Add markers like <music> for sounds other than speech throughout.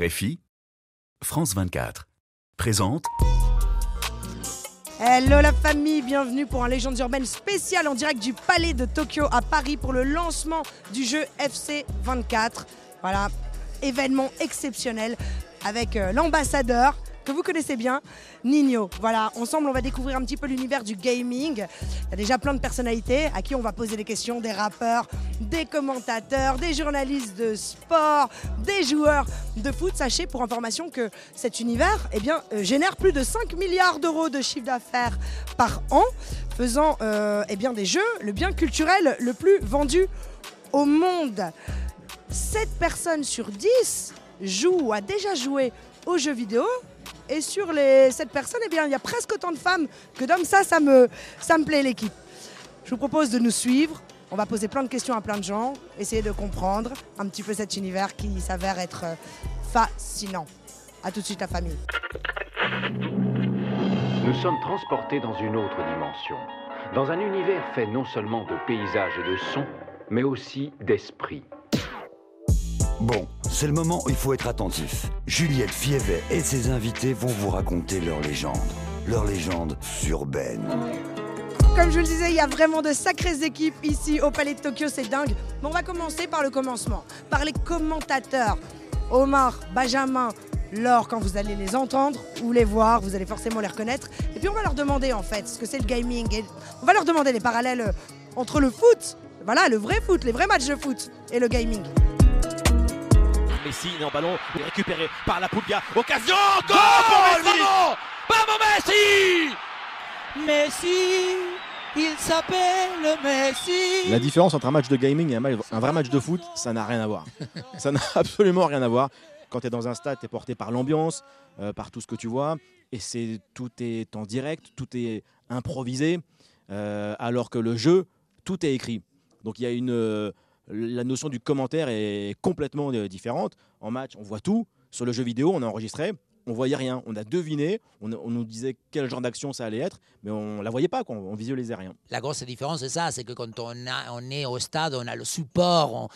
RFI, France 24, présente. Hello la famille, bienvenue pour un Légende urbaine spécial en direct du Palais de Tokyo à Paris pour le lancement du jeu FC 24. Voilà, événement exceptionnel avec euh, l'ambassadeur que vous connaissez bien, Nino. Voilà, ensemble, on va découvrir un petit peu l'univers du gaming. Il y a déjà plein de personnalités à qui on va poser des questions, des rappeurs, des commentateurs, des journalistes de sport, des joueurs de foot. Sachez pour information que cet univers eh bien, euh, génère plus de 5 milliards d'euros de chiffre d'affaires par an, faisant euh, eh bien, des jeux le bien culturel le plus vendu au monde. 7 personnes sur 10 jouent ou a déjà joué aux jeux vidéo. Et sur les 7 personnes, eh bien, il y a presque autant de femmes que d'hommes. Ça, ça me, ça me plaît l'équipe. Je vous propose de nous suivre. On va poser plein de questions à plein de gens, essayer de comprendre un petit peu cet univers qui s'avère être euh, fascinant. A tout de suite la famille. Nous sommes transportés dans une autre dimension, dans un univers fait non seulement de paysages et de sons, mais aussi d'esprit. Bon, c'est le moment où il faut être attentif. Juliette Fievet et ses invités vont vous raconter leur légende. Leur légende urbaine. Comme je le disais, il y a vraiment de sacrées équipes ici au Palais de Tokyo, c'est dingue. Mais on va commencer par le commencement, par les commentateurs. Omar, Benjamin, Laure, quand vous allez les entendre ou les voir, vous allez forcément les reconnaître. Et puis on va leur demander en fait ce que c'est le gaming. On va leur demander les parallèles euh, entre le foot, voilà, le vrai foot, les vrais matchs de foot et le gaming. Messi, il est en ballon, il est récupéré par la Puglia. Occasion Goal pour Messi Bravo Messi Messi, il s'appelle Messi. La différence entre un match de gaming et un, match- un vrai match de foot, ça n'a rien à voir. ça n'a <laughs> absolument rien à voir. Quand tu es dans un stade, tu es porté par l'ambiance, euh, par tout ce que tu vois, et c'est tout est en direct, tout est improvisé, euh, alors que le jeu, tout est écrit. Donc il y a une euh, la notion du commentaire est complètement euh, différente. En match, on voit tout. Sur le jeu vidéo, on a enregistré, on voyait rien. On a deviné, on, on nous disait quel genre d'action ça allait être, mais on la voyait pas, quoi. on visualisait rien. La grosse différence, c'est ça, c'est que quand on, on est au stade, on a le support. On,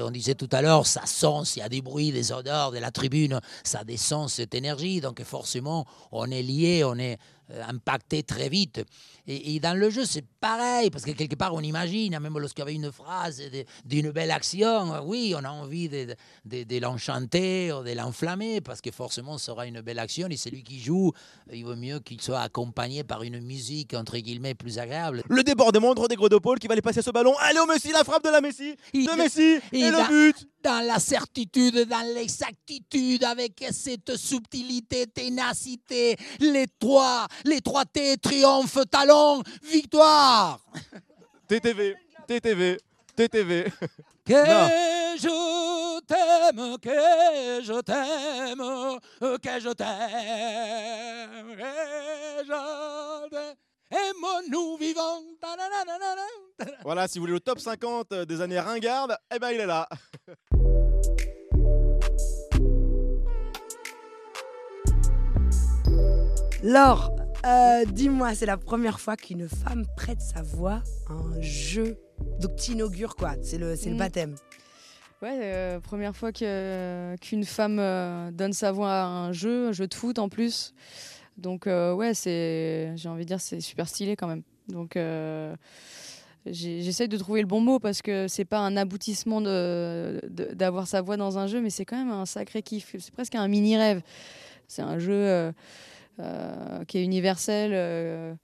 on disait tout à l'heure, ça sent, s'il y a des bruits, des odeurs de la tribune, ça descend cette énergie. Donc forcément, on est lié, on est impacté très vite. Et, et dans le jeu, c'est pareil, parce que quelque part, on imagine, même lorsqu'il y avait une phrase d'une belle action, euh, oui, on a envie de, de- de l'enchanter, ou de l'enflammer, parce que forcément, ce sera une belle action. Et celui qui joue, il vaut mieux qu'il soit accompagné par une musique, entre guillemets, plus agréable. Le débordement de Rodrigo de Paul qui va aller passer ce ballon. Allez au Messi, la frappe de la Messi, de Messi il et va- le but. Dans la certitude, dans l'exactitude, avec cette subtilité, ténacité, les trois, les trois T, triomphe, talon, victoire. <laughs> TTV, TTV, TTV. <laughs> Que Non. je t'aime, que je t'aime, que je t'aime, que je t'aime. Aimons-nous vivants. Voilà, si vous voulez le top 50 des années ringardes, eh ben il est là. <laughs> Laure, euh, dis-moi, c'est la première fois qu'une femme prête sa voix à un jeu. Donc tu inaugures quoi C'est le, c'est le Mm. baptême. Ouais, euh, première fois que- qu'une femme euh, donne sa voix à un jeu, un jeu de foot en plus. Donc euh, ouais, c'est, j'ai envie de dire, c'est super stylé quand même. Donc euh, j'essaye de trouver le bon mot parce que c'est pas un aboutissement de- de- d'avoir sa voix dans un jeu, mais c'est quand même un sacré kiff. C'est presque un mini rêve. C'est un jeu euh, qui est universel.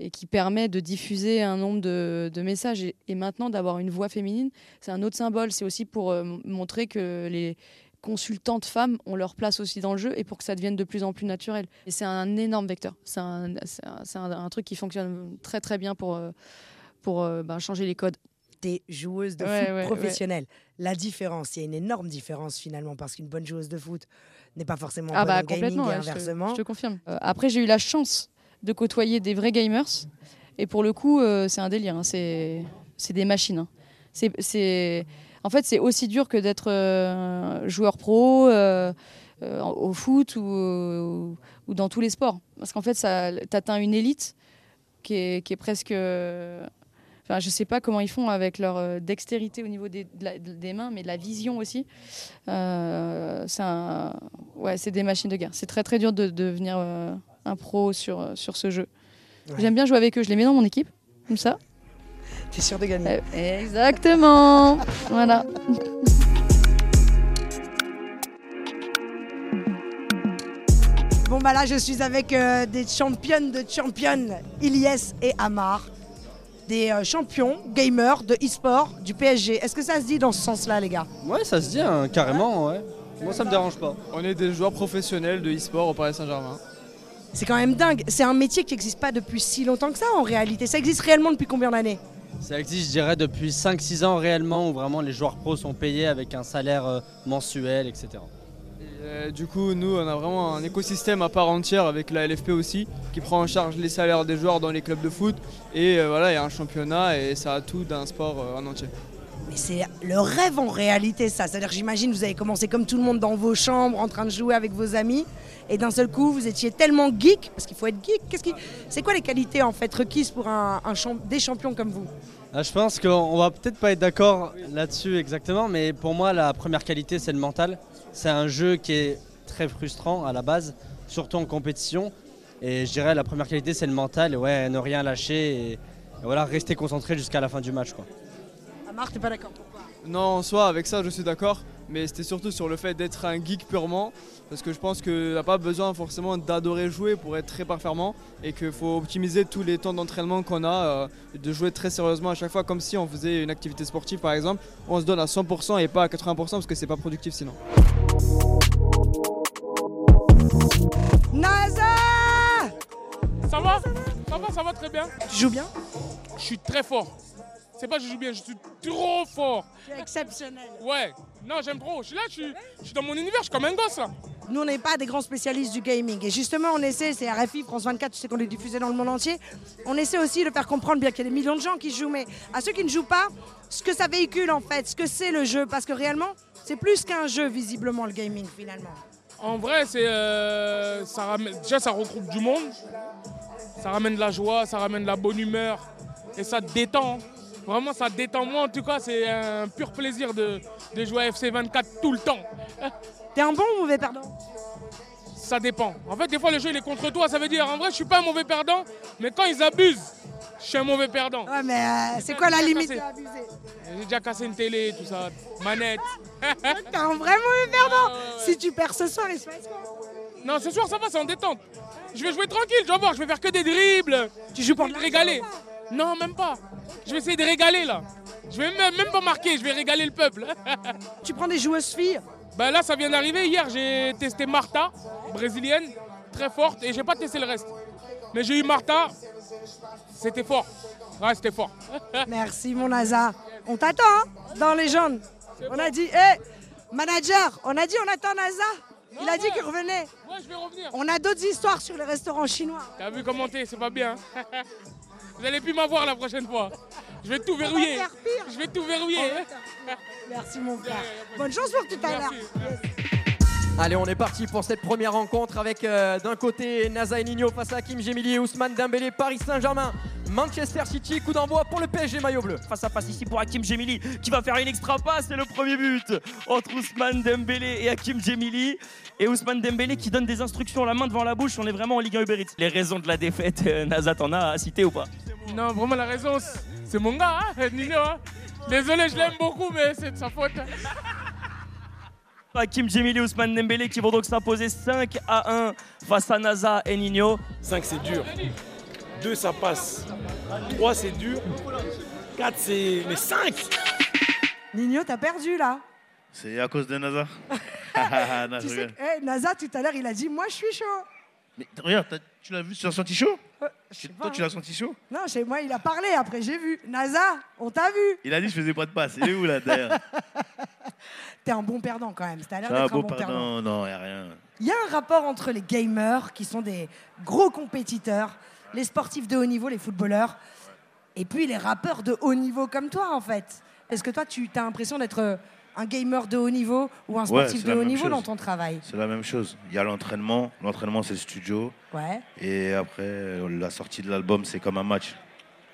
et qui permet de diffuser un nombre de, de messages. Et, maintenant, d'avoir une voix féminine, c'est un autre symbole. C'est aussi pour montrer que les consultantes femmes ont leur place aussi dans le jeu et pour que ça devienne de plus en plus naturel. Et c'est un énorme vecteur. C'est un, un- truc qui fonctionne très très bien pour, euh, pour euh, ben, changer les codes. T'es joueuse de Ouais, foot ouais, professionnelle. La différence, il y a une énorme différence finalement parce qu'une bonne joueuse de foot n'est pas forcément Ah bonne bah en gaming complètement, et ouais, je, te, inversement. je te confirme. Euh, après, j'ai eu la chance de côtoyer des vrais gamers. Et pour le coup, euh, c'est un délire. hein, C'est des machines. hein. C'est- En fait, c'est aussi dur que d'être euh, joueur pro euh, euh, au foot ou, dans tous les sports. Parce qu'en fait, tu atteins une élite qui est, qui est presque, euh, Enfin, je sais pas comment ils font avec leur dextérité au niveau des, de la- des mains, mais de la vision aussi. Euh, c'est ouais, des machines de guerre. C'est très très dur de, de devenir euh, un pro sur, sur ce jeu. Ouais. J'aime bien jouer avec eux. Je les mets dans mon équipe, comme ça. T'es sûr de gagner Exactement. voilà. Bon bah là je suis avec euh, des championnes de championnes, Ilyes et Amar. Des euh, champions gamers de e-sport du PSG. Est-ce que ça se dit dans ce sens-là les gars? Ouais, ça se dit hein, carrément, ouais. Moi, ça me dérange pas. On est des joueurs professionnels de e-sport au Paris Saint-Germain. C'est quand même dingue. C'est un métier qui n'existe pas depuis si longtemps que ça en réalité. Ça existe réellement depuis combien d'années? Ça existe, je dirais, depuis 5-6 ans réellement, où vraiment les joueurs pros sont payés avec un salaire euh, mensuel, etc. Et, euh, du coup, nous, on a vraiment un écosystème à part entière avec la LFP aussi, qui prend en charge les salaires des joueurs dans les clubs de foot. Et euh, voilà, il y a un championnat et ça a tout d'un sport euh, en entier. Mais c'est le rêve en réalité ça. C'est-à-dire que j'imagine vous avez commencé comme tout le monde dans vos chambres en train de jouer avec vos amis. Et d'un seul coup, vous étiez tellement geek, parce qu'il faut être geek. Qu'est-ce qui... C'est quoi les qualités en fait requises pour un, un champ- des champions comme vous? Ah, je pense qu'on va peut-être pas être d'accord là-dessus exactement, mais pour moi, la première qualité, c'est le mental. C'est un jeu qui est très frustrant à la base, surtout en compétition. Et je dirais la première qualité, c'est le mental. Et ouais, ne rien lâcher et, et voilà, rester concentré jusqu'à la fin du match. Quoi. Amar, t'es pas d'accord Non, en soi, avec ça, je suis d'accord. Mais c'était surtout sur le fait d'être un geek purement. Parce que je pense qu'on n'a pas besoin forcément d'adorer jouer pour être très performant. Et qu'il faut optimiser tous les temps d'entraînement qu'on a. euh, et de jouer très sérieusement à chaque fois, comme si on faisait une activité sportive par exemple. On se donne à 100% et pas à 80% parce que c'est pas productif sinon. NASA Ça va? Ça va, ça va très bien. Tu joues bien? Je suis très fort. C'est pas que je joue bien, je suis trop fort. C'est exceptionnel. Ouais. Non, j'aime trop. Je suis là, je suis, je suis dans mon univers, je suis comme un gosse là. Nous, on n'est pas des grands spécialistes du gaming. Et justement, on essaie, c'est RFI, France 24, tu sais qu'on est diffusé dans le monde entier. On essaie aussi de faire comprendre, bien qu'il y a des millions de gens qui jouent, mais à ceux qui ne jouent pas, ce que ça véhicule en fait, ce que c'est le jeu. Parce que réellement, c'est plus qu'un jeu, visiblement, le gaming, finalement. En vrai, c'est euh, déjà ça regroupe du monde, ça ramène de la joie, ça ramène de la bonne humeur et ça te détend. Vraiment, ça te détend. Moi, en tout cas, c'est un pur plaisir de, de jouer à FC 24 tout le temps. <laughs> T'es un bon ou mauvais perdant Ça dépend. En fait, des fois, le jeu il est contre toi. Ça veut dire, en vrai, je suis pas un mauvais perdant, mais quand ils abusent, je suis un mauvais perdant. Ouais, mais euh, c'est quoi la limite abuser J'ai déjà cassé une télé, tout ça, manette. <laughs> T'es un vrai mauvais perdant Si tu perds ce soir, il se passe quoi Non, ce soir, ça va, c'est en détente. Je vais jouer tranquille, vas voir, je vais faire que des dribbles. Tu joues pour régaler. Non, même pas. Je vais essayer de régaler là. Je vais même, même pas marquer, je vais régaler le peuple. <laughs> Tu prends des joueuses filles bah là, ça vient d'arriver. Hier, j'ai testé Martha, brésilienne, très forte, et j'ai pas testé le reste. Mais j'ai eu Martha, c'était fort. Ouais, c'était fort. <laughs> Merci, mon NASA. On t'attend, hein, dans les jaunes. On a dit, hé, manager, on a dit on attend NASA. Il a dit qu'il revenait. Ouais, je vais revenir. On a d'autres histoires sur les restaurants chinois. T'as vu commenter, c'est pas bien. <laughs> Vous allez plus m'avoir la prochaine fois. Je vais tout verrouiller. Je vais tout verrouiller. Merci, mon frère. Bonne chance pour tout à l'heure. Allez, on est parti pour cette première rencontre avec euh, d'un côté Naza et Nino face à Hakim Gemili et Ousmane Dembélé, Paris Saint-Germain, Manchester City, coup d'envoi pour le PSG maillot bleu. Face à face ici pour Hakim Gemili qui va faire une extra passe. C'est le premier but entre Ousmane Dembélé et Hakim Gemili. Et Ousmane Dembélé qui donne des instructions la main devant la bouche. On est vraiment en Ligue 1 Uber Eats. Les raisons de la défaite, euh, Nazat, t'en as à citer ou pas? Non, vraiment, la raison, c'est mon gars, hein, Nino. hein. Désolé, je l'aime beaucoup, mais c'est de sa faute. Hakim Gemili et Ousmane Dembélé qui vont donc s'imposer 5 à 1 face à Naza et Nino. 5 c'est dur. 2 ça passe. 3 c'est dur. 4 c'est. Mais 5 Nino, t'as perdu là. C'est à cause de NASA. <laughs> <laughs> non, tu je sais, rigole. que- eh, NASA, tout à l'heure, il a dit Moi, je suis chaud. Mais regarde, tu l'as vu, tu l'as senti chaud? Sais Toi, pas, tu l'as senti chaud? Non, chez moi, il a parlé. Après, j'ai vu. NASA, on t'a vu. Il a dit je faisais pas de passe. Il est où là d'ailleurs <laughs> T'es un bon perdant quand même. T'as l'air d'être un bon perdant. pardon. Non, y a rien. Il y a un rapport entre les gamers, qui sont des gros compétiteurs, les sportifs de haut niveau, les footballeurs, et puis les rappeurs de haut niveau comme toi, en fait. Est-ce que toi, tu as l'impression d'être euh, un gamer de haut niveau ou un sportif de haut niveau chose. dans ton travail? C'est la même chose. Il y a l'entraînement. L'entraînement, c'est le studio. Ouais, Et après, la sortie de l'album, c'est comme un match.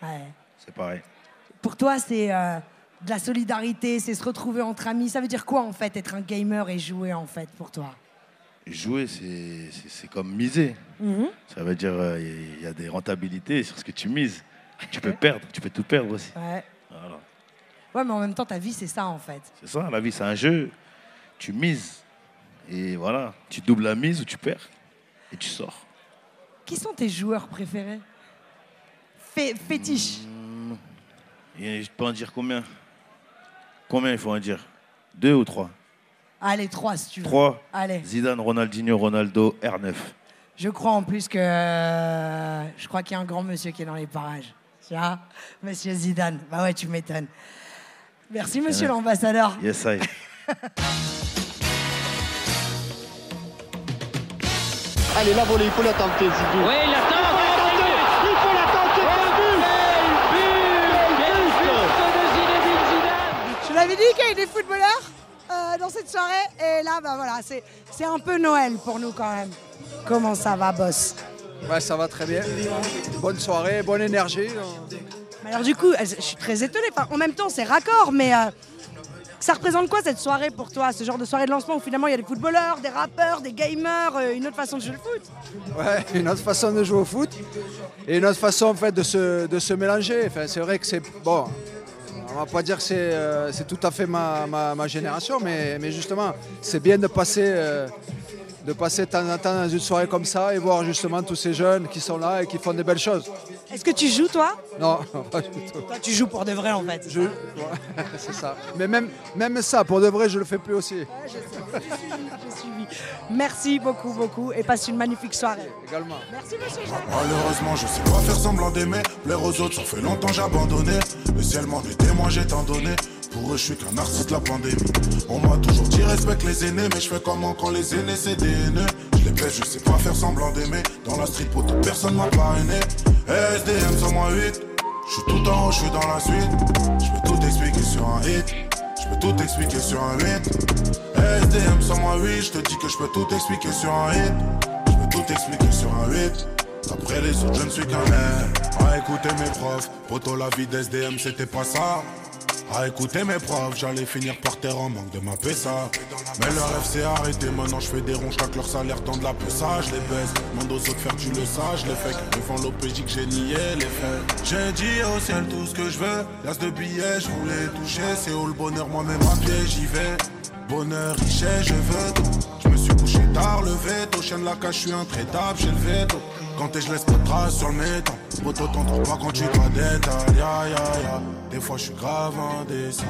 ouais. C'est pareil. Pour toi, c'est euh, de la solidarité, c'est se retrouver entre amis. Ça veut dire quoi en fait être un gamer et jouer en fait pour toi? Jouer, c'est comme miser. Mhm. Ça veut dire euh, il y a des rentabilités sur ce que tu mises. Tu peux perdre, tu peux tout perdre aussi. Ouais. Voilà. Ouais, mais en même temps, ta vie, c'est ça en fait. C'est ça, la vie, c'est un jeu. Tu mises. Et voilà, tu doubles la mise ou tu perds. Et tu sors. Qui sont tes joueurs préférés? Fé- Fétiche. Et je peux en dire combien? Combien il faut en dire Deux ou trois Allez, trois si tu veux. Trois. Allez. Zidane, Ronaldinho, Ronaldo, R9. Je crois en plus que. euh, je crois qu'il y a un grand monsieur qui est dans les parages. Tu vois Monsieur Zidane. Bah ouais, tu m'étonnes. Merci, monsieur l'ambassadeur. Yes, I. Allez, la volée, il faut la tenter, Zidou. Oui, il l'attend. Il faut la tenter, Je l'avais dit qu'il y avait des footballeurs euh, dans cette soirée. Et là, bah voilà, c'est un peu Noël pour nous quand même. Comment ça va, boss? Ouais, ça va très bien. Bonne soirée, bonne énergie. Alors du coup, je je suis très étonnée. Enfin, en même temps, c'est raccord, mais euh, ça représente quoi cette soirée pour toi? Ce genre de soirée de lancement où finalement il y a des footballeurs, des rappeurs, des gamers, euh, une autre façon de jouer le foot? Ouais, <laughs> une autre façon de jouer au foot et une autre façon en fait de se, de se mélanger. Enfin, c'est vrai que c'est bon. On va pas dire que c'est euh, tout à fait ma, génération, mais, mais justement, c'est bien de passer, euh, de passer de temps en temps dans une soirée comme ça et voir justement tous ces jeunes qui sont là et qui font des belles choses. Est-ce que tu joues toi? Non, <laughs> pas du tout. Toi, tu joues pour de vrai en fait. Je- ouais, <laughs> c'est ça. Mais même, même ça, pour de vrai, je le fais plus aussi. J'ai suivi. Merci beaucoup, beaucoup et passe une magnifique soirée. Également. Merci monsieur Jacques. Malheureusement, je sais pas faire semblant d'aimer. Plaire aux autres, ça fait longtemps j'ai abandonné. Le ciel m'en est témoin, j'ai tant donné. Pour eux, je suis qu'un artiste de la pandémie. On m'a toujours dit respecte les aînés, mais je fais comment quand les aînés c'est des. Je les baisse, je sais pas faire semblant d'aimer. Dans la street, pour toute personne m'a parrainé. SDM sur moi 8. Je suis tout en haut, je suis dans la suite. Je peux tout expliquer sur un hit. Je peux tout expliquer sur un 8. SDM sur moi 8. Je te dis que je peux tout expliquer sur un hit. Je peux tout expliquer sur un 8. Après les autres, je ne suis qu'un air. À écouter mes profs, poto la vie d'SDM, c'était pas ça. À écouter mes profs, j'allais finir par terre en manque de ma ça. Mais leur rêve s'est arrêté, maintenant je fais des ronds, chaque leur salaire tend de la ça, je les baisse. Demande aux autres faire tu le sais, je les fais. Devant l'OPJ que j'ai nié les faits. J'ai dit au ciel tout ce que je veux. L'as de billets, je voulais toucher. C'est où le bonheur, moi-même à pied, j'y vais. Bonheur, richesse, je veux tout. Je me suis couché tard, le veto. Chien de la cage, je suis intraitable, j'ai le veto. Quand je laisse pas de traces sur le métal. Poto, t'en trouves pas quand tu détail. Ya, ya, ya. Des fois, je suis grave indécis.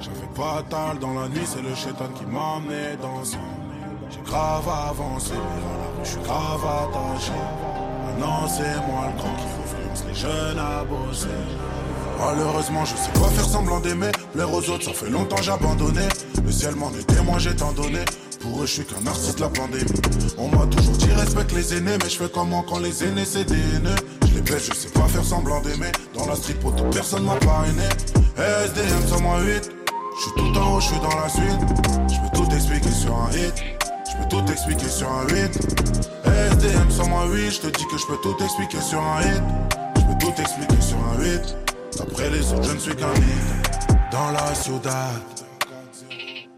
J'avais pas tal dans la nuit, c'est le chétan qui m'a amené dans. J'ai grave avancé, mais à la rue, je suis grave attaché. Maintenant, c'est moi le grand qui influence les jeunes à bosser. Malheureusement, je sais pas faire semblant d'aimer. Plaire aux autres, ça fait longtemps j'ai abandonné. Le ciel m'en est témoin, j'ai tant donné. Pour eux, je suis qu'un artiste de la pandémie. On m'a toujours dit respecte les aînés, mais je fais comment quand les aînés c'est des haineux? Je les baisse, je sais pas faire semblant d'aimer. Dans la street, pour toute personne m'a parrainé. SDM sur moi 8. Je suis tout en haut, je suis dans la suite. Je peux tout expliquer sur un hit. Je peux tout expliquer sur un 8. SDM sur moi 8. Je te dis que je peux tout expliquer sur un hit. Je peux tout expliquer sur un 8. Après les autres, je ne suis qu'un hit. Dans la ciudad.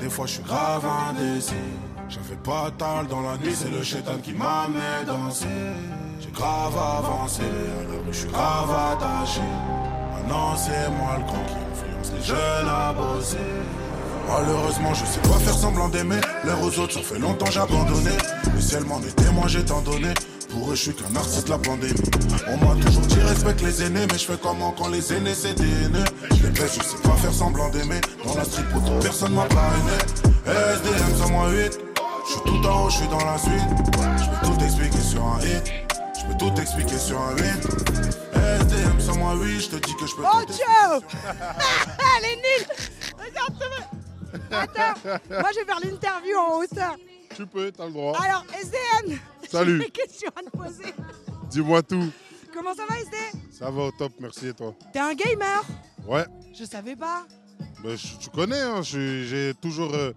Des fois, je suis grave indécis. J'avais pas tal dans la nuit, c'est le chétan qui m'a amené danser. J'ai grave avancé, à la je suis grave attaché. Maintenant, c'est moi le grand qui influence les jeunes à bosser. Malheureusement, je sais pas faire semblant d'aimer. L'air aux autres, ça fait longtemps j'ai abandonné. Le ciel m'en est témoin, j'ai donné. Pour eux, je suis qu'un artiste la pandémie. On m'a toujours dit respecte les aînés, mais je fais comment quand les aînés c'est des. Baisse, je sais pas faire semblant d'aimer. Dans la street, pour personne m'a parrainé. SDM sur moi 8. Je suis tout en haut, je suis dans la suite. Je peux tout expliquer sur un hit. Je peux tout expliquer sur un 8. SDM sans moi, oui, je te dis que je peux Oh t'aider. Dieu <laughs> Elle est nulle Regarde-toi Attends, moi je vais faire l'interview en hauteur. Tu peux, t'as le droit. Alors, SDM Salut. J'ai des questions à te poser. Dis-moi tout. Comment ça va, SD Ça va au top, merci et toi? T'es un gamer Ouais, Je savais pas. ben, je- tu connais, hein, je- j'ai toujours euh,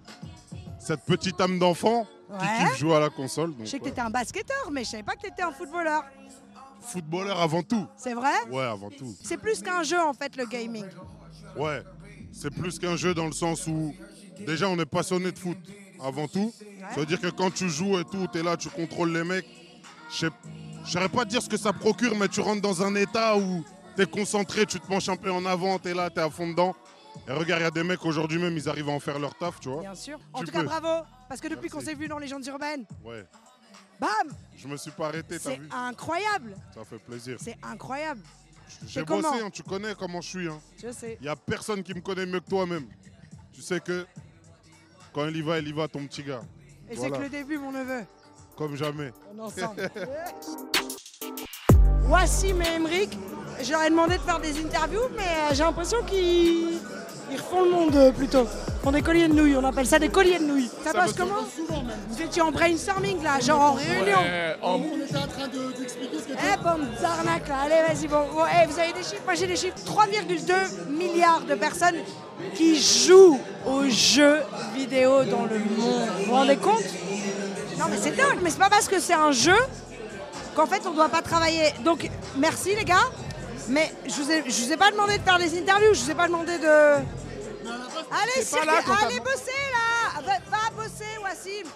cette petite âme d'enfant qui Ouais. kiffe jouer à la console. Je Donc, sais que ouais. t'étais un basketteur, mais je savais pas que t'étais un footballeur. Footballeur avant tout. C'est vrai? Ouais, avant tout. C'est plus qu'un jeu en fait, le gaming. Ouais, c'est plus qu'un jeu dans le sens où déjà on est passionné de foot avant tout. Ça veut dire que quand tu joues et tout, tu es là, tu contrôles les mecs. Je sais- je saurais pas te dire ce que ça procure, mais tu rentres dans un état où tu es concentré, tu te penches un peu en avant, tu es là, tu es à fond dedans. Et regarde, il y a des mecs aujourd'hui même, ils arrivent à en faire leur taf, tu vois. Bien sûr. En Tu tout cas, bravo, parce que depuis qu'on s'est vu dans Légendes urbaines, Ouais, bam, je me suis pas arrêté, t'as c'est vu incroyable. Ça fait plaisir. C'est incroyable. J'ai c'est bossé, hein, tu connais comment je suis. Hein. Je sais. Il y a personne qui me connaît mieux que toi-même. Tu sais que quand il y va, il y va, ton petit gars. Et Voilà. c'est que le début, mon neveu. Comme jamais. On est ensemble. <laughs> Wassim et Emric, je leur ai demandé de faire des interviews, mais euh, j'ai l'impression qu'ils ils refont le monde euh, plutôt. Ils font des colliers de nouilles, on appelle ça des colliers de nouilles. Ça, Ça passe me comment Vous étiez en brainstorming là, genre en réunion. Ouais, en- On était en train d'expliquer ce que Eh, bande d'arnaque là, allez vas-y, bon, bon, eh, vous avez des chiffres Moi j'ai des chiffres. 3,2 milliards de personnes qui jouent aux jeux vidéo dans le monde. Vous vous rendez compte Non mais c'est dingue, mais c'est pas parce que c'est un jeu qu'en fait on doit pas travailler. Donc merci les gars, mais je vous ai, je vous ai pas demandé de faire des interviews, je vous ai pas demandé de. Allez, cirque- là allez bosser là va, va bosser Wassim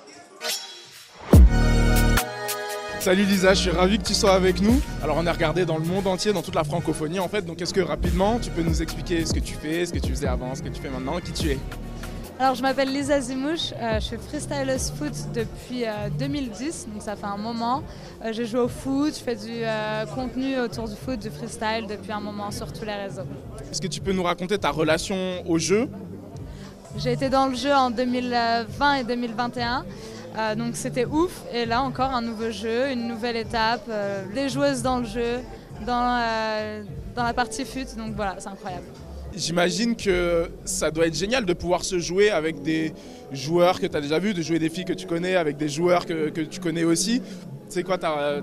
Salut Lisa, je suis ravi que tu sois avec nous. Alors on est regardé dans le monde entier, dans toute la francophonie en fait. Donc est-ce que rapidement tu peux nous expliquer ce que tu fais, ce que tu faisais avant, ce que tu fais maintenant, qui tu es? Alors je m'appelle Lisa Zimouche, euh, je suis freestyleuse foot depuis euh, 2010, donc ça fait un moment. Euh, je joue au foot, je fais du euh, contenu autour du foot, du freestyle depuis un moment sur tous les réseaux. Est-ce que tu peux nous raconter ta relation au jeu? J'ai été dans le jeu en 2020 et 2021, euh, donc c'était ouf. Et là encore un nouveau jeu, une nouvelle étape, euh, les joueuses dans le jeu, dans, euh, dans la partie foot, donc voilà, c'est incroyable. J'imagine que ça doit être génial de pouvoir se jouer avec des joueurs que tu as déjà vus, de jouer des filles que tu connais, avec des joueurs que, que tu connais aussi. C'est quoi ta,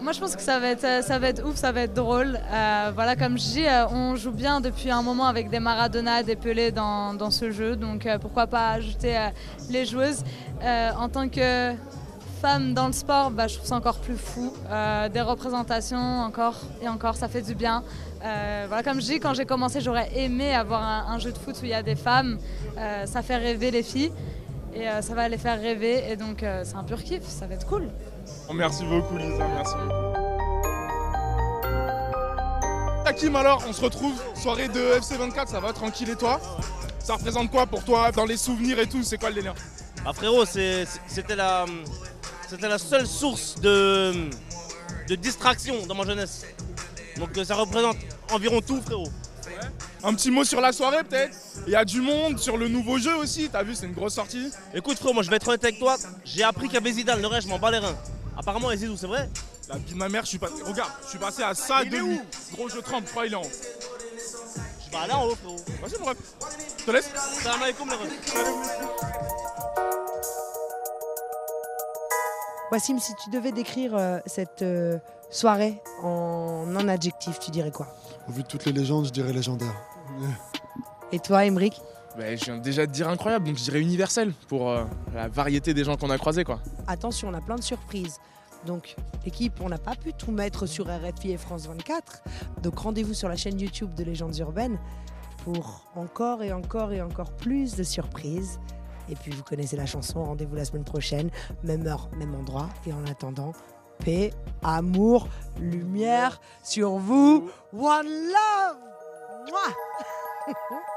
Moi, je pense que ça va être, ça va être ouf, ça va être drôle. Euh, voilà, comme je dis, euh, on joue bien depuis un moment avec des Maradona, des Pelé dans, dans ce jeu. Donc, euh, pourquoi pas ajouter les joueuses. En tant que femme dans le sport, bah, je trouve ça encore plus fou. Euh, des représentations, encore et encore, ça fait du bien. Euh, voilà, comme je dis, quand j'ai commencé, j'aurais aimé avoir un, un jeu de foot où il y a des femmes. Euh, ça fait rêver les filles. Et euh, ça va les faire rêver. Et donc, euh, c'est un pur kiff, ça va être cool. Oh, merci beaucoup Lisa, merci beaucoup. Hakim alors, on se retrouve, soirée de FC24, ça va tranquille et toi? Ça représente quoi pour toi dans les souvenirs et tout? C'est quoi le délire? Ah frérot, c'est- c'était la, c'était la seule source de, de distraction dans ma jeunesse. Donc euh, ça représente environ tout frérot. Un petit mot sur la soirée peut-être? Il y a du monde sur le nouveau jeu aussi, t'as vu c'est une grosse sortie Écoute frérot, moi je vais être honnête avec toi, j'ai appris qu'il y avait Zidane, le reste je m'en bats les reins. Apparemment Zidou, c'est vrai? La vie de ma mère, je suis passé. Regarde, je suis passé à ça Il de est lui. où? Gros, je trempe, je crois il est en haut. Je vais aller en haut frérot. Vas-y mon ref. Je te laisse Salam alaikum les refs. Wassim, si tu devais décrire euh, cette euh, soirée en un adjectif, tu dirais quoi? Au vu de toutes les légendes, je dirais légendaire. Et toi, Emric? Bah, je viens déjà de dire incroyable, donc je dirais universel pour euh, la variété des gens qu'on a croisés quoi. Attention, on a plein de surprises. Donc, l'équipe, on n'a pas pu tout mettre sur RFI et France 24. Donc, rendez-vous sur la chaîne YouTube de Légendes Urbaines pour encore et encore et encore plus de surprises. Et puis, vous connaissez la chanson. Rendez-vous la semaine prochaine, même heure, même endroit. Et en attendant, paix, amour, lumière sur vous. One love <laughs>